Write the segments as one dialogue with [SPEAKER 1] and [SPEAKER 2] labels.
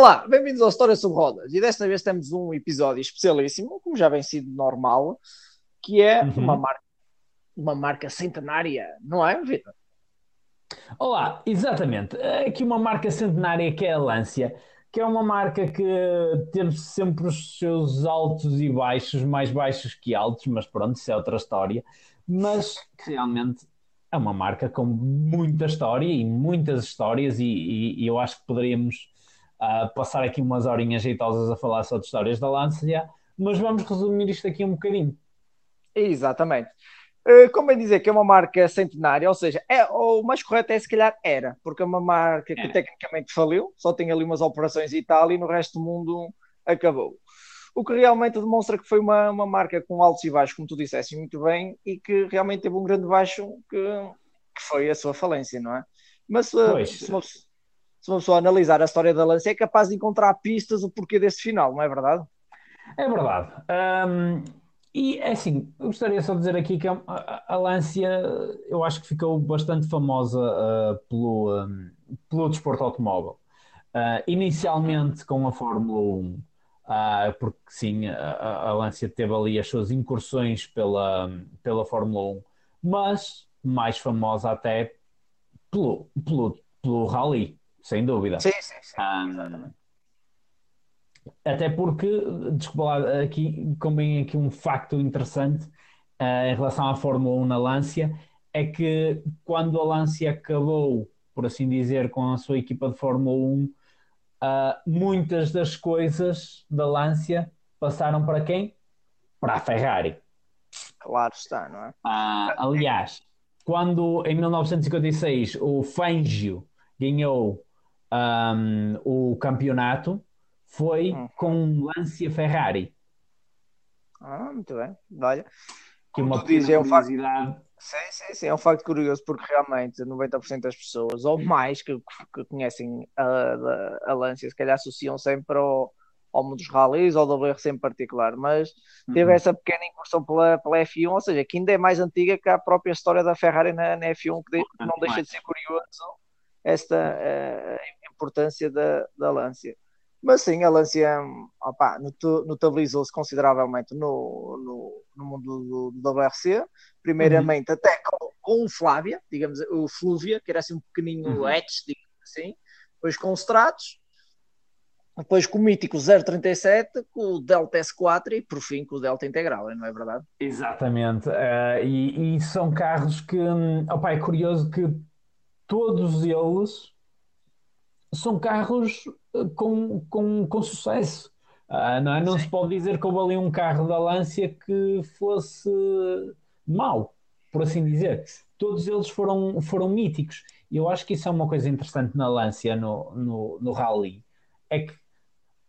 [SPEAKER 1] Olá, bem-vindos ao História sobre Rodas. E desta vez temos um episódio especialíssimo, como já vem sido normal, que é
[SPEAKER 2] Uhum.
[SPEAKER 1] uma, marca, uma marca centenária, não é, Vitor?
[SPEAKER 2] Olá, exatamente. Aqui uma marca centenária que é a Lancia, que é uma marca que teve sempre os seus altos e baixos, mais baixos que altos, mas pronto, isso é outra história. Mas realmente é uma marca com muita história e muitas histórias, e, e- e eu acho que poderíamos ah, passar aqui umas horinhas jeitosas a falar só de histórias da Lancia, mas vamos resumir isto aqui um bocadinho.
[SPEAKER 1] Exatamente. Eh, Como bem dizer que é uma marca centenária, ou seja, é, o mais correto é se calhar era, porque é uma marca que tecnicamente faliu, só tem ali umas operações e tal, e no resto do mundo acabou. O que realmente demonstra que foi uma, uma marca com altos e baixos, como tu disseste muito bem, e que realmente teve um grande baixo que, que foi a sua falência, não é? Mas se,
[SPEAKER 2] Pois.
[SPEAKER 1] se uma, se uma pessoa analisar a história da Lancia, é capaz de encontrar pistas o porquê desse final, não é verdade?
[SPEAKER 2] É verdade. Ahm, e é assim, eu gostaria só de dizer aqui que a, a, a Lancia, eu acho que ficou bastante famosa ah, pelo, ahm, pelo desporto automóvel. Ah, inicialmente com a Fórmula 1, ah, porque sim, a, a- a Lancia teve ali as suas incursões pela, pela Fórmula 1, mas mais famosa até pelo, pelo, pelo Rally, sem dúvida.
[SPEAKER 1] Sim, sim, sim.
[SPEAKER 2] Ah, até porque, desculpa lá, aqui convém aqui um facto interessante ah, em relação à Fórmula 1 na Lancia, é que quando a Lancia acabou, por assim dizer, com a sua equipa de Fórmula 1, ah, muitas das coisas da Lancia passaram para quem? Para a Ferrari.
[SPEAKER 1] Claro está, não é?
[SPEAKER 2] Ah, aliás, quando em 1956 o Fangio ganhou ahm, o campeonato, foi
[SPEAKER 1] Hum.
[SPEAKER 2] com Lancia Ferrari.
[SPEAKER 1] Ah, muito bem. Olha,
[SPEAKER 2] Que
[SPEAKER 1] Como
[SPEAKER 2] uma
[SPEAKER 1] tu dizes, é um facto- sim, sim, sim, é um facto curioso porque realmente 90% das pessoas, ou mais, que, que conhecem a, a, a Lancia, se calhar associam sempre ao, ao mundo dos rallies ou ao WRC em particular, mas teve
[SPEAKER 2] Uhum.
[SPEAKER 1] essa pequena incursão pela, pela F1, ou seja, que ainda é mais antiga que a própria história da Ferrari na, na F1, que de- não deixa de ser curioso esta eh, importância da, da Lancia. Mas sim, a Lancia notu- notabilizou-se consideravelmente no, no, no mundo do, do WRC, primeiramente até com, com o Flávia, digamos, o Flúvia, que era assim um pequenino
[SPEAKER 2] Uhum.
[SPEAKER 1] hatch, digamos assim, depois com o Stratos, depois com o mítico 037, com o Delta S4 e por fim com o Delta Integral, não é verdade?
[SPEAKER 2] Exatamente. Ah, e, e são carros que, hum, opá, é curioso que todos eles são carros eh, com, com, com sucesso. Ah, não é? Não se pode dizer que houve ali um carro da Lancia que fosse mau, por assim dizer. Todos eles foram, foram míticos. E eu acho que isso é uma coisa interessante na Lancia, no, no, no Rally. É que,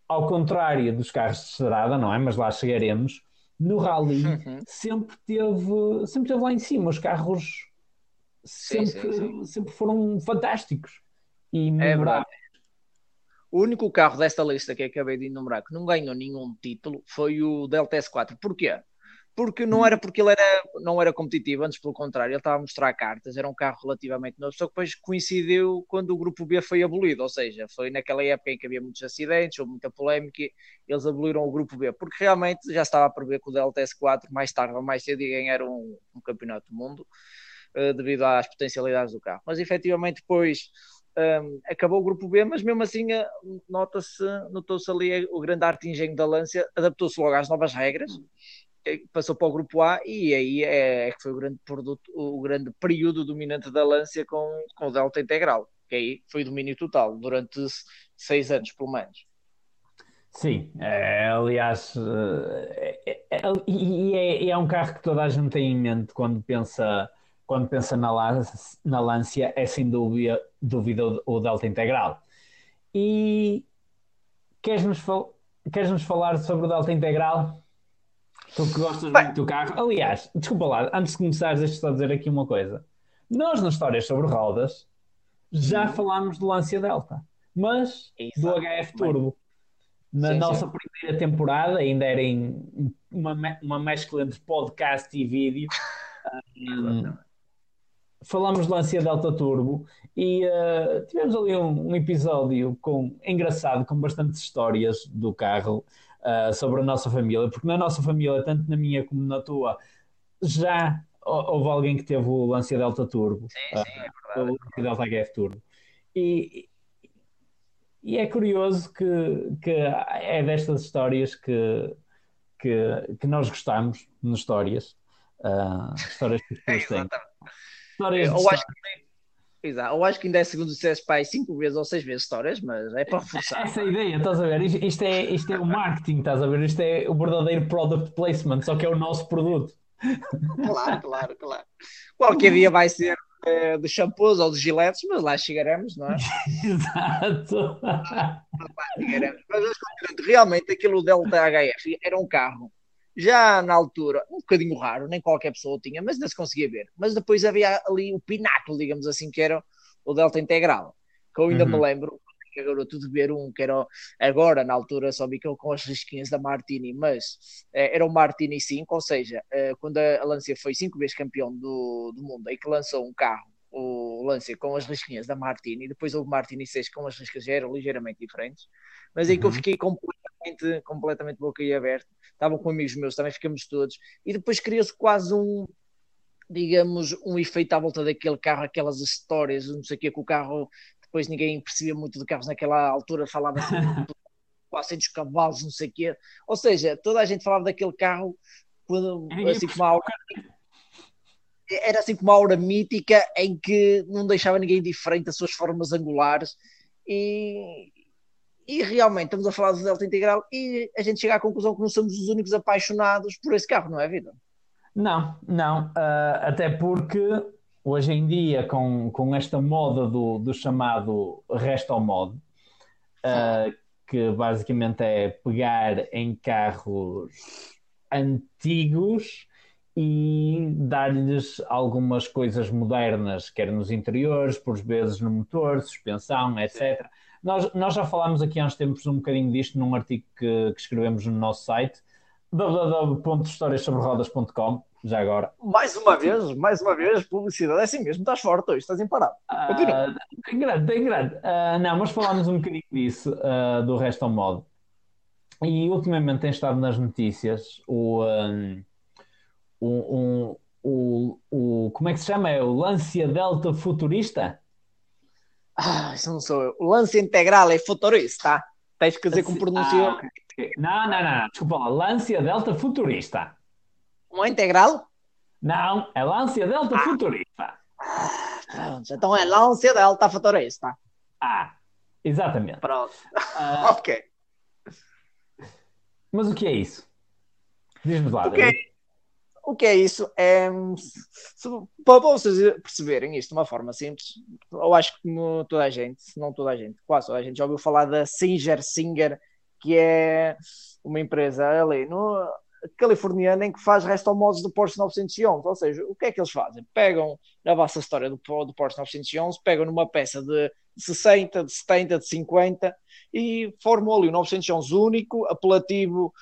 [SPEAKER 2] ao contrário dos carros de estrada, não é? Mas lá chegaremos. No Rally
[SPEAKER 1] Uhum.
[SPEAKER 2] sempre teve, sempre teve lá em cima. Os carros
[SPEAKER 1] Sim,
[SPEAKER 2] sempre,
[SPEAKER 1] sim,
[SPEAKER 2] sempre foram fantásticos e
[SPEAKER 1] É
[SPEAKER 2] memoráveis.
[SPEAKER 1] verdade. O único carro desta lista que acabei de enumerar que não ganhou nenhum título foi o Delta S4. Porquê? Porque não era porque ele era, não era competitivo, antes pelo contrário, ele estava a mostrar cartas, era um carro relativamente novo, só que depois coincidiu quando o grupo B foi abolido, ou seja, foi naquela época em que havia muitos acidentes, houve muita polémica, eles aboliram o grupo B, porque realmente já estava a prever que o Delta S4 mais tarde ou mais cedo ia ganhar um, um campeonato do mundo, eh, devido às potencialidades do carro. Mas efetivamente depois um, acabou o grupo B, mas mesmo assim eh, nota-se, notou-se ali eh, o grande arte engenho da Lancia, adaptou-se logo às novas regras, eh, passou para o grupo A e aí é, é que foi o grande produto, o grande período dominante da Lancia com, com o Delta Integral, que aí foi domínio total durante seis anos, pelo menos.
[SPEAKER 2] Sim, é, aliás, é- é- é, é um carro que toda a gente tem em mente quando pensa, quando pensa na, Lan- na Lancia, é sem dúvida, dúvida o, Delta Integral. E queres-nos fal- queres-nos falar sobre o Delta Integral? Tu que gostas
[SPEAKER 1] Bem.
[SPEAKER 2] muito do carro. Aliás, desculpa lá, antes de começares, deixa só dizer aqui uma coisa. Nós, nas histórias sobre rodas, já
[SPEAKER 1] Uhum.
[SPEAKER 2] falámos do Lancia Delta, mas do
[SPEAKER 1] Exato.
[SPEAKER 2] HF Turbo. Na
[SPEAKER 1] Sim,
[SPEAKER 2] nossa
[SPEAKER 1] sim.
[SPEAKER 2] primeira temporada, ainda era em uma, uma mescla entre podcast e vídeo. Hum, falamos de Lancia Delta Turbo e uh, tivemos ali um, um, episódio com, engraçado, com bastantes histórias do carro uh, sobre a nossa família, porque na nossa família, tanto na minha como na tua, já houve alguém que teve o Lancia Delta Turbo,
[SPEAKER 1] sim, sim, é verdade.
[SPEAKER 2] o Lancia Delta HF Turbo. E, e é curioso que, que é destas histórias que, que, que nós gostamos, nas histórias, uh, histórias que as pessoas têm.
[SPEAKER 1] Histórias eu, acho que, exato, eu acho que ainda é segundo disseste pai cinco vezes ou seis vezes histórias, mas é para reforçar.
[SPEAKER 2] Essa é a ideia, estás a ver? Isto é, isto é o marketing, estás a ver? Isto é o verdadeiro product placement, só que é o nosso produto.
[SPEAKER 1] Claro, claro, claro. Qualquer dia vai ser uh, de shampoos ou de giletes, mas lá chegaremos, não é?
[SPEAKER 2] Exato.
[SPEAKER 1] chegaremos. Mas realmente aquilo Delta HF era um carro já na altura, um bocadinho raro, nem qualquer pessoa tinha, mas ainda se conseguia ver. Mas depois havia ali o pináculo, digamos assim, que era o Delta Integral, que eu ainda uhum. me lembro, agora tudo ver um que era agora na altura só vi que com as risquinhas da Martini, mas eh, era o Martini 5, ou seja, eh, quando a Lancia foi cinco vezes campeão do, do mundo e que lançou um carro, o Lancia com as risquinhas da Martini, depois o Martini 6 com as riscas já eram ligeiramente diferentes, mas aí uhum. que eu uhum. fiquei completamente, completamente boca e aberta estavam com amigos meus, também ficamos todos, e depois criou-se quase um, digamos, um efeito à volta daquele carro, aquelas histórias, não sei o que, que o carro, depois ninguém percebia muito de carros naquela altura, falava assim, quase dos cavalos, não sei o quê, ou seja, toda a gente falava daquele carro quando, assim como a aura, era assim como uma aura mítica em que não deixava ninguém diferente as suas formas angulares. E, e realmente estamos a falar do Delta Integral e a gente chega à conclusão que não somos os únicos apaixonados por esse carro, não é, Vida?
[SPEAKER 2] Não, não. Uh, até porque hoje em dia, com, com esta moda do, do chamado resto mod, uh, que basicamente é pegar em carros antigos e dar-lhes algumas coisas modernas, quer nos interiores, por vezes no motor, suspensão, etc. Nós, nós já falámos aqui há uns tempos um bocadinho disto num artigo que, que escrevemos no nosso site www.historiassobrerodas.com já agora.
[SPEAKER 1] Mais uma vez, mais uma vez, publicidade é assim mesmo, estás forte hoje, estás imparado. Continua.
[SPEAKER 2] Uh, tem grande, tem grande. Uh, não, mas falámos um bocadinho disso, uh, do resto ao modo. E ultimamente tem estado nas notícias o, um, um, um, o, como é que se chama? É o Lancia Delta Futurista?
[SPEAKER 1] Ah, isso não sou eu. O lance integral é futurista. Tens que dizer como pronunciou. Ah,
[SPEAKER 2] okay. Não, não, não. Desculpa lá. Lancia Delta Futurista.
[SPEAKER 1] É integral?
[SPEAKER 2] Não, é Lancia Delta ah. Futurista.
[SPEAKER 1] Pronto, então é Lancia Delta Futurista.
[SPEAKER 2] Ah, exatamente.
[SPEAKER 1] Pronto. Uh... ok.
[SPEAKER 2] Mas o que é isso? Diz-me lá.
[SPEAKER 1] O que é, o que é isso? É, para vocês perceberem isto de uma forma simples, eu acho que toda a gente, se não toda a gente, quase toda a gente já ouviu falar da Singer Singer, que é uma empresa ali no, californiana em que faz restomodos do Porsche 911. Ou seja, o que é que eles fazem? Pegam na vossa história do, do Porsche 911, pegam numa peça de 60, de 70, de 50 e formam ali o 911 único, apelativo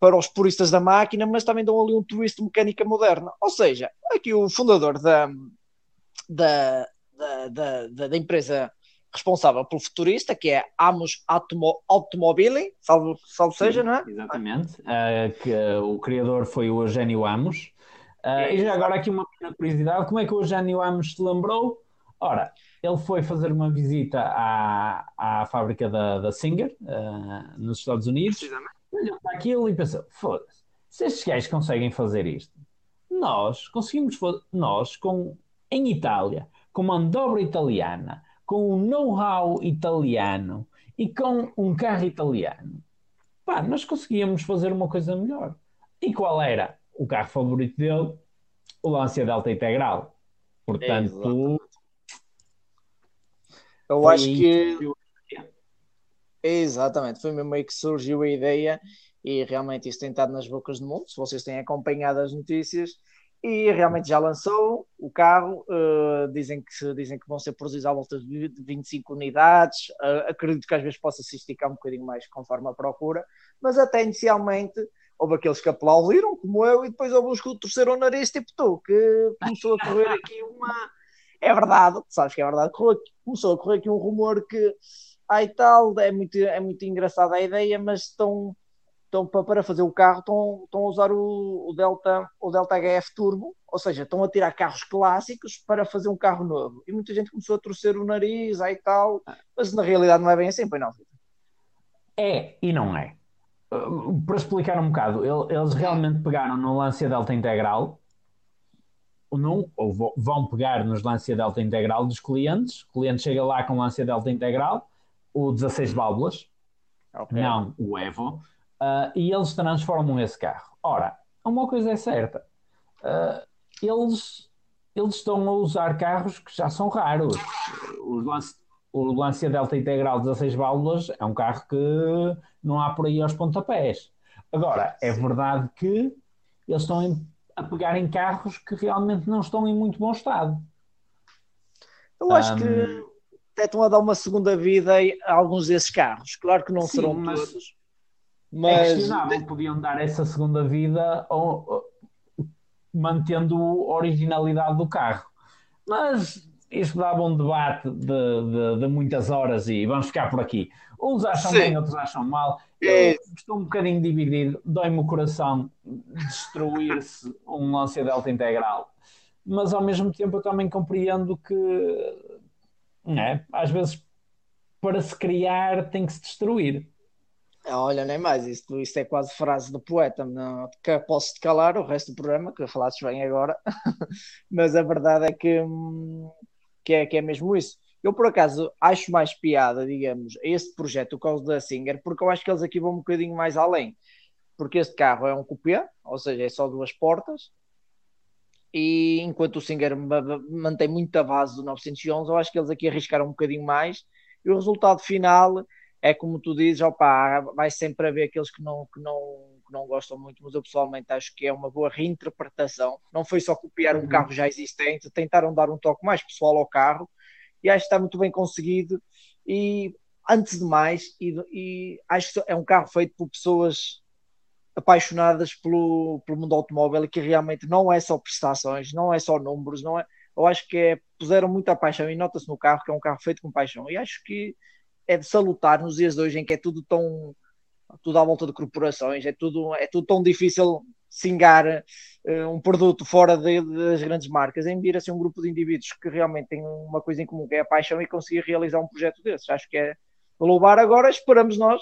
[SPEAKER 1] para os puristas da máquina, mas também dão ali um twist de mecânica moderna. Ou seja, aqui o fundador da, da, da, da, da empresa responsável pelo futurista, que é Amos Automo Automobile, salvo, salvo Sim, seja, não é?
[SPEAKER 2] Exatamente. Uh, que, uh, o criador foi o Eugênio Amos. Uh, e já agora aqui uma curiosidade, como é que o Eugênio Amos se lembrou? Ora, ele foi fazer uma visita à, à fábrica da, da Singer, nos Estados Unidos, olhou para aquilo e pensou: foda-se, se estes gajos conseguem fazer isto, nós conseguimos, nós, com, em Itália, com mandobra italiana, com um know-how italiano e com um carro italiano, pá, nós conseguíamos fazer uma coisa melhor. E qual era o carro favorito dele? O Lancia Delta Integral. Portanto,
[SPEAKER 1] eu acho que Exatamente, foi mesmo aí que surgiu a ideia e realmente isso tem estado nas bocas do mundo, se vocês têm acompanhado as notícias, e realmente já lançou o carro, uh, dizem, que, dizem que vão ser produzidos à volta de 25 unidades, uh, acredito que às vezes possa se esticar um bocadinho mais conforme a procura, mas até inicialmente houve aqueles que aplaudiram, como eu, e depois houve os que torceram o nariz, tipo tu, que começou a correr aqui uma. É verdade, sabes que é verdade, começou a correr aqui um rumor que, ai tal, é muito, é muito engraçada a ideia, mas estão, estão para fazer o carro, estão, estão a usar o, o, Delta, o Delta HF Turbo, ou seja, estão a tirar carros clássicos para fazer um carro novo. E muita gente começou a torcer o nariz, ai tal, mas na realidade não é bem assim, pois não.
[SPEAKER 2] É e não é. Uh, para explicar um bocado, eles realmente pegaram no Lancia Delta Integral, não, ou vão pegar nos Lancia Delta Integral dos clientes, o cliente chega lá com Lancia Delta Integral, o 16 válvulas, okay. não o Evo, uh, e eles transformam esse carro. Ora, uma coisa é certa, uh, eles, eles estão a usar carros que já são raros. Os Lancia, o Lancia Delta Integral 16 válvulas é um carro que não há por aí aos pontapés. Agora, é verdade que eles estão a pegar em carros que realmente não estão em muito bom estado.
[SPEAKER 1] Eu acho um, que até estão a dar uma segunda vida a alguns desses carros. Claro que não sim, serão mas todos.
[SPEAKER 2] Mas é podiam dar essa segunda vida ou, ou, mantendo a originalidade do carro. Mas isto dava um debate de, de, de, muitas horas e vamos ficar por aqui. Uns acham Sim. bem, outros acham mal. É. estou um bocadinho dividido, dói-me o coração destruir-se um Lancia Delta integral, mas ao mesmo tempo eu também compreendo que é, às vezes para se criar tem que se destruir.
[SPEAKER 1] Olha, nem mais, isto, isto é quase frase do poeta, não, que posso te calar o resto do programa, que falasses bem agora, mas a verdade é que hum, que é, que é mesmo isso. Eu, por acaso, acho mais piada, digamos, a este projeto, o caso da Singer, porque eu acho que eles aqui vão um bocadinho mais além. Porque este carro é um coupé, ou seja, é só duas portas, e enquanto o Singer mantém muita base do 911, eu acho que eles aqui arriscaram um bocadinho mais, e o resultado final é como tu dizes, opa, vai sempre haver aqueles que não, que não, que não gostam muito, mas eu pessoalmente acho que é uma boa reinterpretação. Não foi só copiar um uhum. carro já existente, tentaram dar um toque mais pessoal ao carro e acho que está muito bem conseguido. E antes de mais, e, e acho que é um carro feito por pessoas apaixonadas pelo, pelo mundo automóvel e que realmente não é só prestações, não é só números, não é. Eu acho que é, puseram muita paixão e nota-se no carro que é um carro feito com paixão. E acho que é de salutar nos dias de hoje em que é tudo tão tudo à volta de corporações, é tudo, é tudo tão difícil singar uh, um produto fora de, das grandes marcas, em vir a ser um grupo de indivíduos que realmente têm uma coisa em comum, que é a paixão e conseguir realizar um projeto desses. Acho que é louvar agora, esperamos nós,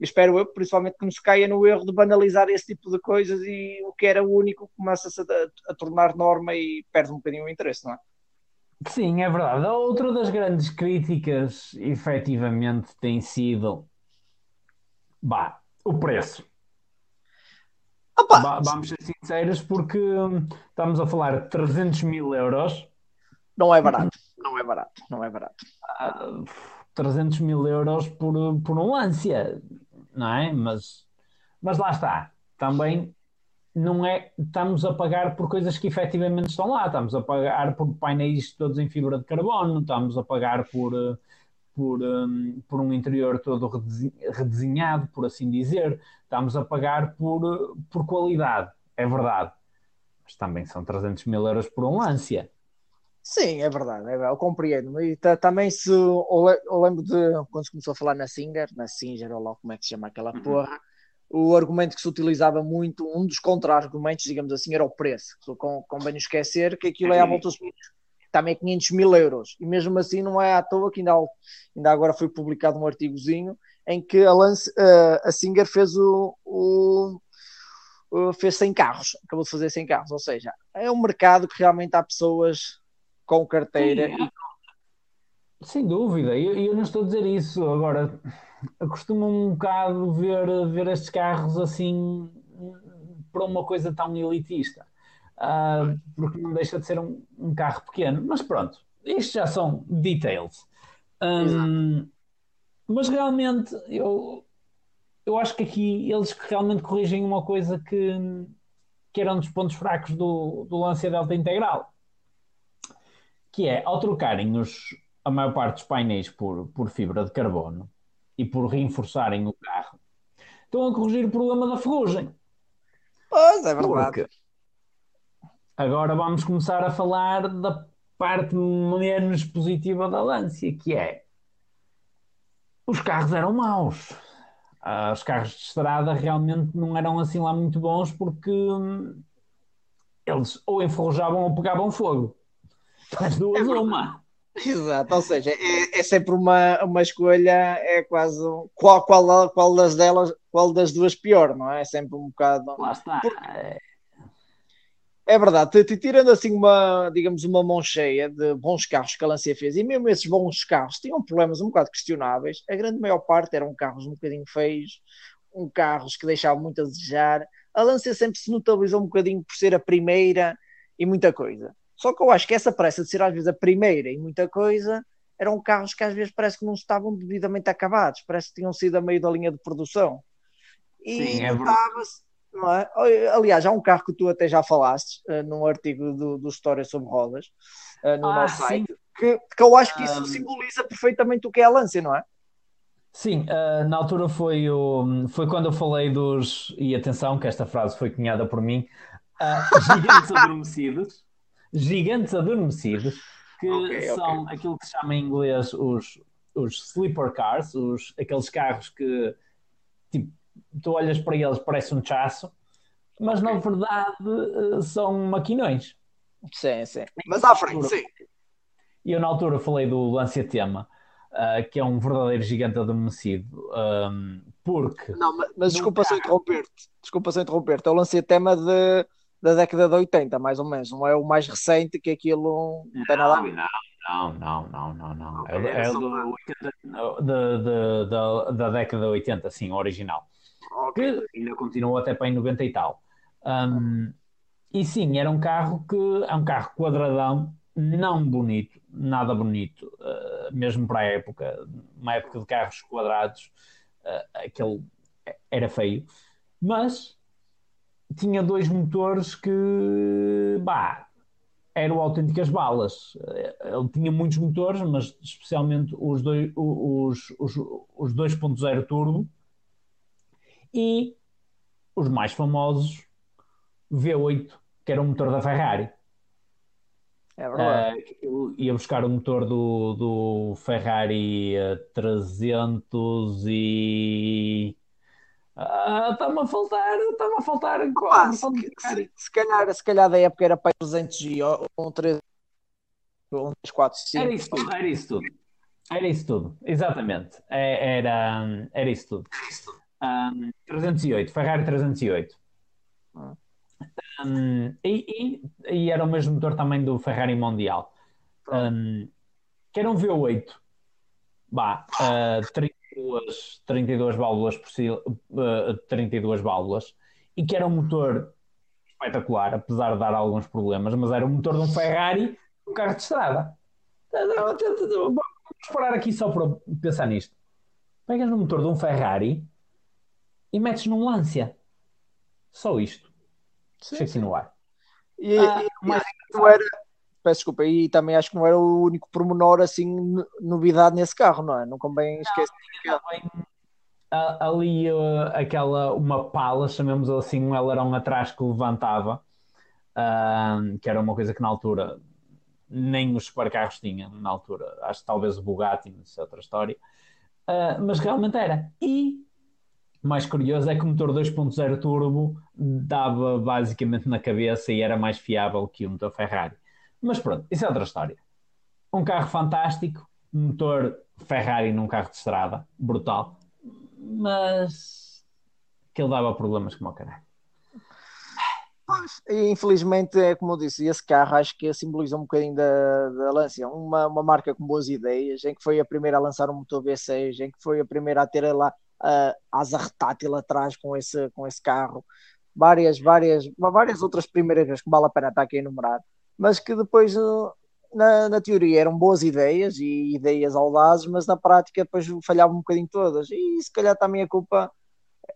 [SPEAKER 1] espero eu, principalmente que nos caia no erro de banalizar esse tipo de coisas e o que era o único começa-se a, a, tornar norma e perde um bocadinho o interesse, não é?
[SPEAKER 2] Sim, é verdade. Outra das grandes críticas, efetivamente, tem sido bah, o preço. Opa. vamos ser sinceros, porque estamos a falar de 300 mil euros.
[SPEAKER 1] Não é barato, não é barato, não é barato. Uh,
[SPEAKER 2] 300 mil euros por, por um Lancia, não é? Mas, mas lá está. Também não é. Estamos a pagar por coisas que efetivamente estão lá. Estamos a pagar por painéis todos em fibra de carbono, estamos a pagar por, por, um, por um interior todo redesenhado, por assim dizer. Estamos a pagar por, por qualidade, é verdade. Mas também são 300 mil euros por um Lancia.
[SPEAKER 1] Sim, é verdade, é verdade eu compreendo. E também se eu, lembro de quando se começou a falar na Singer, na Singer, ou lá como é que se chama aquela uhum. porra, o argumento que se utilizava muito, um dos contra-argumentos, digamos assim, era o preço. Com, convém esquecer que aquilo é à volta dos também 500 mil euros. E mesmo assim não é à toa que ainda, ainda agora foi publicado um artigozinho em que a, Lance, uh, a Singer fez o, o, o, fez 100 carros, acabou de fazer 100 carros, ou seja, é um mercado que realmente há pessoas com carteira. Sim,
[SPEAKER 2] e... Sem dúvida, e eu, eu, não estou a dizer isso. Agora, acostumo um bocado ver, ver estes carros assim para uma coisa tão elitista uh, porque não deixa de ser um, um, carro pequeno. Mas pronto, isto já são details. Um, mas realmente, eu, eu acho que aqui eles realmente corrigem uma coisa que, que era um dos pontos fracos do, do Lancia Delta Integral. Que é, ao trocarem os, a maior parte dos painéis por, por fibra de carbono e por reforçarem o carro, estão a corrigir o problema da ferrugem.
[SPEAKER 1] Pois, é verdade.
[SPEAKER 2] Porque agora vamos começar a falar da parte menos positiva da Lancia, que é os carros eram maus. Uh, os carros de estrada realmente não eram assim lá muito bons porque hum, eles ou enferrujavam ou pegavam fogo. As duas é uma.
[SPEAKER 1] Exato, ou seja, é, é, sempre uma, uma escolha, é quase qual, qual, qual das delas, qual das duas pior, não é? É sempre um bocado.
[SPEAKER 2] Lá está.
[SPEAKER 1] É verdade, tirando assim uma, digamos, uma mão cheia de bons carros que a Lancia fez, e mesmo esses bons carros tinham problemas um bocado questionáveis, a grande maior parte eram carros um bocadinho feios, um carros que deixavam muito a desejar. A Lancia sempre se notabilizou um bocadinho por ser a primeira e muita coisa. Só que eu acho que essa pressa de ser às vezes a primeira e muita coisa eram carros que às vezes parece que não estavam devidamente acabados, parece que tinham sido a meio da linha de produção. E Sim, é notava-se não é? Aliás, há um carro que tu até já falaste uh, num artigo do, do História sobre Rodas uh, no ah, nosso site, que, que eu acho que isso um... simboliza perfeitamente o que é a Lancia, não é?
[SPEAKER 2] Sim, uh, na altura foi, o, foi quando eu falei dos. E atenção, que esta frase foi cunhada por mim: uh, gigantes adormecidos. Gigantes adormecidos, que okay, são okay. aquilo que se chama em inglês os, os sleeper cars, os, aqueles carros que tipo, tu olhas para eles, parece um chasso, mas okay. na verdade eh, são maquinões.
[SPEAKER 1] Sim, sim. Mas à frente, sim.
[SPEAKER 2] E eu na altura falei do Lancia Tema, uh, que é um verdadeiro gigante adormecido, um, ehm, porque...
[SPEAKER 1] Não, mas, mas desculpa carro... só interromper-te, desculpa só interromper-te, é o Lancia Tema de, da década de 80, mais ou menos, não é o mais recente que aquilo não, não tem nada a ver.
[SPEAKER 2] Não, não, não, não, não. Okay, é, é do 80, de, de, de, da década de 80, sim, original que ainda continuou até para em 90 e tal. Um, e sim, era um carro que é um carro quadradão, não bonito, nada bonito, uh, mesmo para a época, uma época de carros quadrados, uh, aquele era feio, mas tinha dois motores que, bah, eram autênticas balas. Ele tinha muitos motores, mas especialmente os, dois, os, os, os 2.0 turbo, e os mais famosos V8, que era o motor da Ferrari.
[SPEAKER 1] É verdade.
[SPEAKER 2] Uh, ia buscar o motor do, do Ferrari 300 e. Está-me ah, a faltar, está-me a faltar.
[SPEAKER 1] Ah, se, se, se, calhar, se calhar da época era para 300 e um 3, um 3, 4, 5.
[SPEAKER 2] Era isso tudo, era isso tudo. Era isso tudo, exatamente. É, era, era isso tudo. Era isso tudo. Um, 308, Ferrari 308. Um, e, e, e, era o mesmo motor também do Ferrari Mundial. Um, que era um V8. Bah, uh, 32, 32 válvulas por si, uh, 32 válvulas. E que era um motor espetacular, apesar de dar alguns problemas, mas era o motor de um Ferrari, um carro de estrada. Vamos parar aqui só para pensar nisto. Pegas no motor de um Ferrari e metes num Lancia. Só isto. Sim, sim. no ar.
[SPEAKER 1] E, ah, e, mas... não era, peço desculpa, e também acho que não era o único pormenor assim, novidade nesse carro, não é? Não convém esquecer. Não,
[SPEAKER 2] que... ali uh, aquela, uma pala, chamemos assim, um ailerão atrás que levantava, uh, que era uma coisa que na altura nem os supercarros tinham, na altura, acho que talvez o Bugatti, isso é outra história, uh, mas realmente era. E mais curioso é que o motor 2.0 turbo dava basicamente na cabeça e era mais fiável que o motor Ferrari. Mas pronto, isso é outra história. Um carro fantástico, motor Ferrari num carro de estrada, brutal, mas que ele dava problemas como o caralho.
[SPEAKER 1] Infelizmente, é como eu disse, esse carro acho que simboliza um bocadinho da, da Lancia, uma, uma marca com boas ideias, em que foi a primeira a lançar um motor V6, em que foi a primeira a ter lá uh, asa retátil atrás com esse, com esse carro, várias, várias, várias outras primeiras que vale a pena estar aqui a enumerar, mas que depois uh, na, na, teoria eram boas ideias e ideias audazes, mas na prática depois falhavam um bocadinho todas. E se calhar também a culpa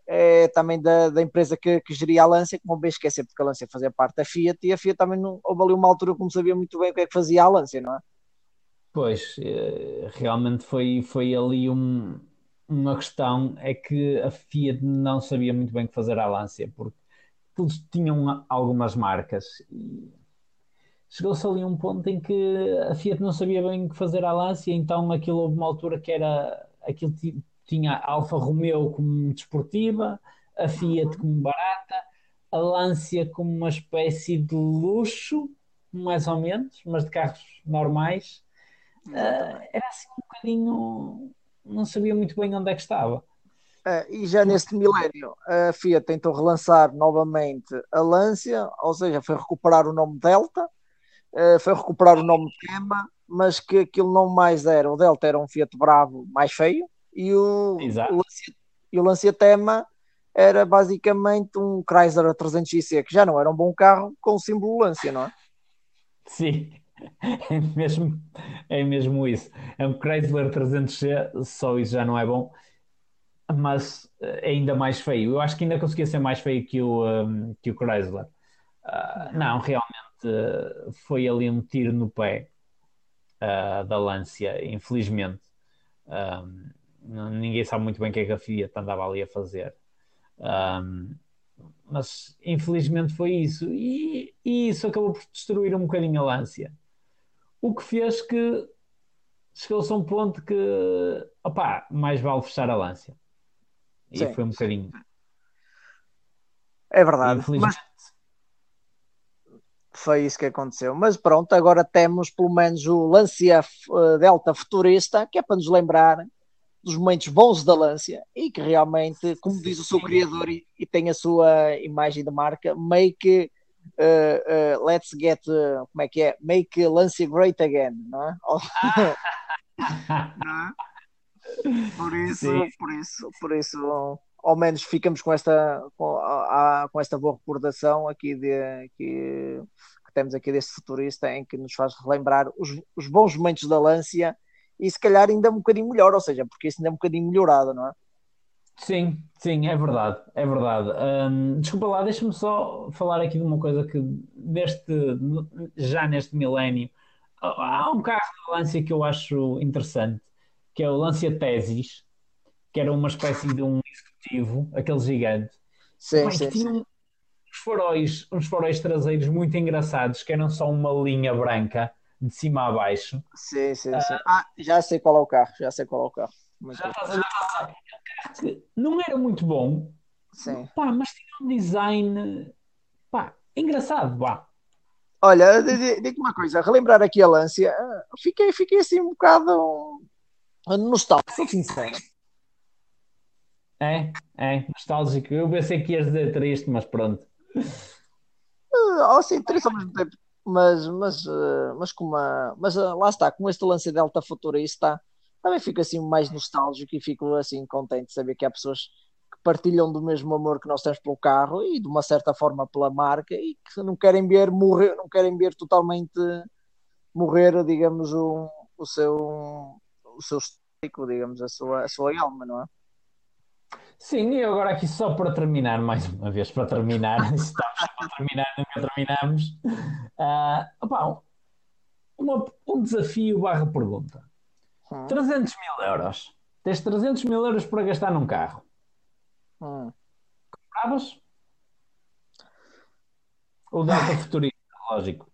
[SPEAKER 1] é também da, da empresa que, que geria a Lancia, que não bem esquecer, porque a Lancia fazia parte da Fiat e a Fiat também não houve ali uma altura como sabia muito bem o que é que fazia a Lancia, não é?
[SPEAKER 2] Pois, eh, realmente foi, foi ali um, uma questão é que a Fiat não sabia muito bem o que fazer à Lancia, porque todos tinham algumas marcas. E chegou-se ali um ponto em que a Fiat não sabia bem o que fazer à Lancia, então aquilo houve uma altura que era aquilo tinha a Alfa Romeo como desportiva, a Fiat como barata, a Lancia como uma espécie de luxo, mais ou menos, mas de carros normais. Uh, era assim um bocadinho. Não sabia muito bem onde é que estava.
[SPEAKER 1] Uh, e já neste milénio, a Fiat tentou relançar novamente a Lancia, ou seja, foi recuperar o nome Delta, uh, foi recuperar o nome Tema, mas que aquilo não mais era. O Delta era um Fiat Bravo mais feio e o, o, Lancia, e o Lancia Tema era basicamente um Chrysler 300XC, que já não era um bom carro, com o símbolo Lancia, não é?
[SPEAKER 2] Sim, é mesmo, é mesmo isso. É um Chrysler 300C, só isso já não é bom, mas é ainda mais feio. Eu acho que ainda conseguia ser mais feio que o, um, que o Chrysler. Uh, não, realmente foi ali um tiro no pé uh, da Lancia, infelizmente. Um, ninguém sabe muito bem o que é que a Fiat andava ali a fazer. Um, mas infelizmente foi isso. E, e, isso acabou por destruir um bocadinho a Lancia. O que fez que chegou-se a um ponto que opá, mais vale fechar a Lancia. E Sim. foi um bocadinho.
[SPEAKER 1] É verdade. Mas foi isso que aconteceu. Mas pronto, agora temos pelo menos o Lancia eh, Delta Futurista, que é para nos lembrar dos momentos bons da Lancia e que realmente, como diz o seu criador e, e tem a sua imagem de marca, make uh, uh, let's get uh, como é que é? Make Lancia great again, não é? por isso, Sim. por isso, por isso, ao menos ficamos com esta com, a, com esta boa recordação aqui de que, que temos aqui deste futurista em que nos faz relembrar os, os bons momentos da Lancia e se calhar ainda um bocadinho melhor, ou seja, porque isso ainda é um bocadinho melhorado, não é?
[SPEAKER 2] Sim, sim, é verdade, é verdade. Hum, desculpa lá, deixa-me só falar aqui de uma coisa que deste, já neste milénio, há um carro de Lancia que eu acho interessante, que é o Lancia Tesis, que era uma espécie de um aquele gigante,
[SPEAKER 1] sim, sim, que tinha sim.
[SPEAKER 2] uns faróis, uns faróis traseiros muito engraçados, que eram só uma linha branca de cima a baixo.
[SPEAKER 1] Sim, sim, sim. Ah, já sei qual é o carro, já sei qual é o carro.
[SPEAKER 2] Mas já estás a ver, não era muito bom,
[SPEAKER 1] sim.
[SPEAKER 2] Pá, mas tinha um design pá, engraçado, vá.
[SPEAKER 1] Olha, digo uma coisa, relembrar aqui a Lancia, ah, fiquei, fiquei assim um bocado nostálgico, sou sincero.
[SPEAKER 2] É, é, nostálgico. Eu pensei que ias dizer triste, mas pronto.
[SPEAKER 1] Uh, oh, sim, triste ao mesmo tempo mas, mas, eh, mas, com uma, mas eh, lá está, com este lance Delta Futurista, também fico assim mais nostálgico e fico assim contente de saber que há pessoas que partilham do mesmo amor que nós temos pelo carro e de uma certa forma pela marca e que não querem ver morrer, não querem ver totalmente morrer, digamos, o, o seu o seu histórico, digamos, a sua, a sua alma, não é?
[SPEAKER 2] Sim, e agora aqui só para terminar, mais uma vez, para terminar, estamos para terminar, nunca terminamos. Uh, opa, uma, um desafio barra pergunta. Hum. 300 mil euros. Tens 300 mil euros para gastar num carro. Hum. Compravas? O Delta Futurista, lógico.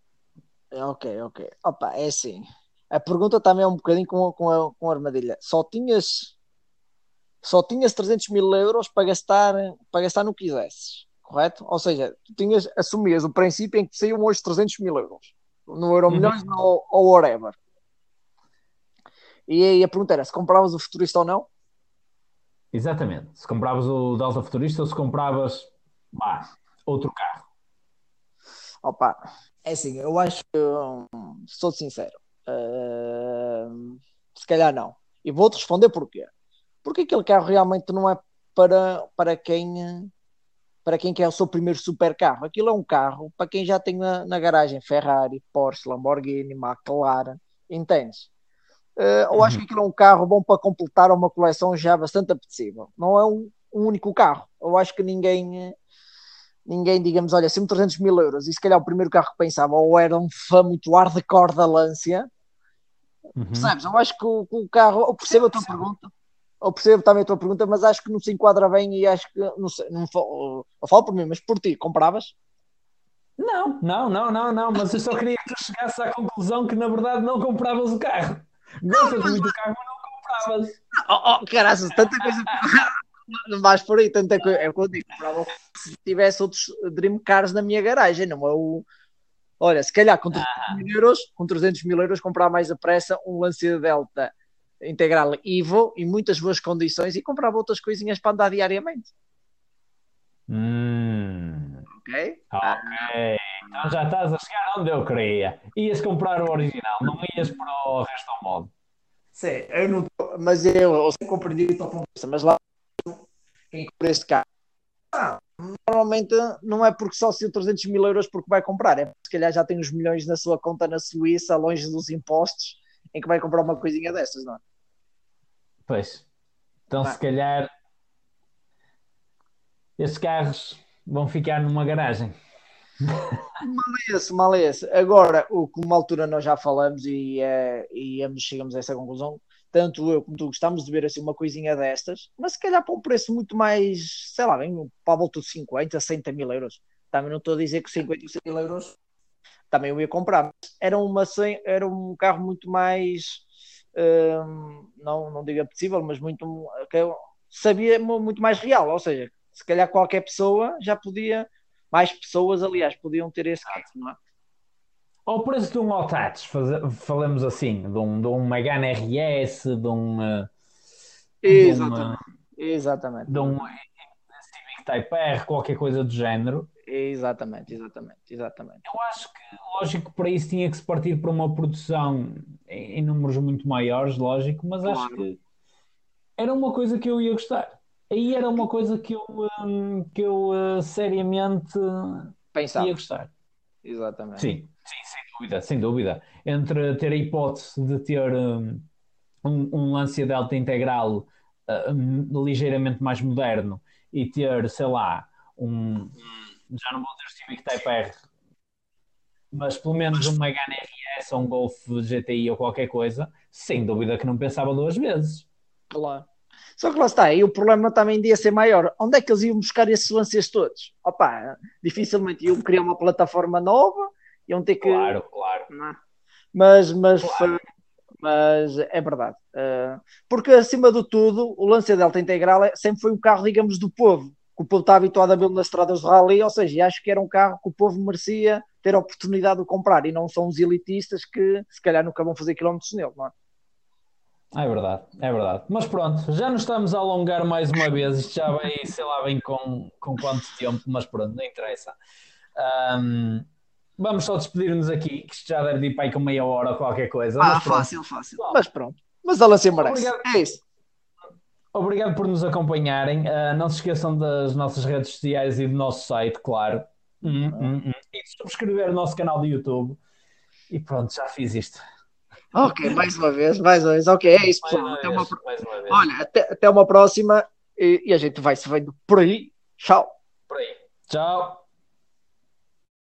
[SPEAKER 1] Ok, ok. Opa, é assim. A pergunta também é um bocadinho com, com, a, com a armadilha. Só tinhas só tinhas 300 mil euros para gastar, para gastar no que quisesses, correto? Ou seja, tu tinhas, assumias o princípio em que saíam hoje 300 mil euros, no Euro Milhões uhum. ou, ou whatever. E aí a pergunta era se compravas o futurista ou não?
[SPEAKER 2] Exatamente. Se compravas o Delta Futurista ou se compravas bah, outro carro.
[SPEAKER 1] Opa, é assim, eu acho que, hum, sou sincero, uh, se calhar não. E vou-te responder porquê porque aquele carro realmente não é para, para quem para quem quer o seu primeiro super carro. Aquilo é um carro para quem já tem na, na garagem Ferrari, Porsche, Lamborghini, McLaren, entendes? Uh, eu acho que aquilo é um carro bom para completar uma coleção já bastante apetecível. Não é um, um único carro. Eu acho que ninguém, ninguém, digamos, olha, sempre 300 mil euros e se calhar o primeiro carro que pensava ou era um fã muito hardcore da Lancia. Uhum. Percebes? Eu acho que o, que o carro, eu percebo a tua pergunta eu percebo também a tua pergunta, mas acho que não se enquadra bem e acho que, não sei, não, eu falo por mim, mas por ti, compravas?
[SPEAKER 2] Não, não, não, não, não, mas eu só queria que tu chegasses à conclusão que na verdade não compravas o carro. Gostas muito do carro, mas não compravas.
[SPEAKER 1] Oh, oh caraças, tanta coisa. não vais por aí, tanta coisa. É o que eu digo, comprava se tivesse outros Dream Cars na minha garagem, não é o. Olha, se calhar com 300 ah. mil euros, com 300 mil euros, comprar mais a pressa um Lancia Delta integral Evo em muitas boas condições e comprava outras coisinhas para andar diariamente.
[SPEAKER 2] Hum.
[SPEAKER 1] Ok?
[SPEAKER 2] Ok. Então já estás a chegar onde eu queria. Ias comprar o original, não ias para o resto do modo.
[SPEAKER 1] Sim, eu não tô, mas eu, eu sempre compreendi a tua conversa, mas lá quem compra este carro ah, normalmente não é porque só se 300 mil euros porque vai comprar, é porque se calhar já tem uns milhões na sua conta na Suíça, longe dos impostos, em que vai comprar uma coisinha destas, não é?
[SPEAKER 2] Pois. Então, se calhar, esses carros vão ficar numa garagem.
[SPEAKER 1] Mal esse, mal esse. Agora, o que uma altura nós já falamos e, é, e chegamos a essa conclusão, tanto eu como tu gostamos de ver assim uma coisinha destas, mas se calhar para um preço muito mais, sei lá, bem, para a volta de 50, 60 mil euros. Também não estou a dizer que 50 ou 100 mil euros também eu ia comprar, mas era, uma, era um carro muito mais não, não digo apetecível, mas muito que eu sabia muito mais real, ou seja, se calhar qualquer pessoa já podia, mais pessoas, aliás, podiam ter esse carro, não é?
[SPEAKER 2] Ao preço de um Altates, falamos assim, de um, de um Megane RS, de um. Eh,
[SPEAKER 1] exatamente. De, exatamente.
[SPEAKER 2] De um Civic Type R, qualquer coisa do género.
[SPEAKER 1] Exatamente, exatamente, exatamente.
[SPEAKER 2] Eu acho que, lógico, para isso tinha que se partir para uma produção em, em números muito maiores, lógico, mas claro. acho que era uma coisa que eu ia gostar. Aí era uma coisa que eu, um, que eu uh, seriamente
[SPEAKER 1] Pensava.
[SPEAKER 2] ia gostar.
[SPEAKER 1] Exatamente.
[SPEAKER 2] Sim, sim, sem dúvida, sem dúvida. Entre ter a hipótese de ter um, um, um Lancia Delta integral uh, ligeiramente mais moderno e ter, sei lá, um já não vou dizer Civic Type R, mas pelo menos um Megane RS ou um Golf GTI ou qualquer coisa, sem dúvida que não pensava duas vezes.
[SPEAKER 1] Claro. Só que lá está, e o problema também ia ser maior. Onde é que eles iam buscar esses lances todos? Opa, dificilmente iam criar uma plataforma nova, iam ter que.
[SPEAKER 2] Claro, claro. Não.
[SPEAKER 1] É? Mas, mas, claro. mas é verdade. Uh, porque acima de tudo, o Lancia Delta Integral é, sempre foi um carro, digamos, do povo que o povo está habituado a vê-lo nas estradas de rally, ou seja, acho que era um carro que o povo merecia ter a oportunidade de comprar e não são os elitistas que se calhar nunca vão fazer quilómetros nele, não é?
[SPEAKER 2] É verdade, é verdade. Mas pronto, já nos estamos a alongar mais uma vez. Isto já vai, sei lá, bem com, com quanto tempo, mas pronto, não interessa. Um, vamos só despedir-nos aqui, que isto já deve ir para aí com meia hora ou qualquer coisa.
[SPEAKER 1] Ah, fácil, fácil. Bom, mas pronto. Mas ela se merece. Obrigado. É isso.
[SPEAKER 2] Obrigado por nos acompanharem. Uh, não se esqueçam das nossas redes sociais e do nosso site, claro. Hum, hum, hum. E de subscrever o nosso canal do YouTube. E pronto, já fiz isto.
[SPEAKER 1] Ok, mais uma vez, mais uma vez. Ok, é isso, pessoal. Até uma... Olha, até, até uma próxima e, e a gente vai se vendo por aí. Tchau.
[SPEAKER 2] Por aí. Tchau.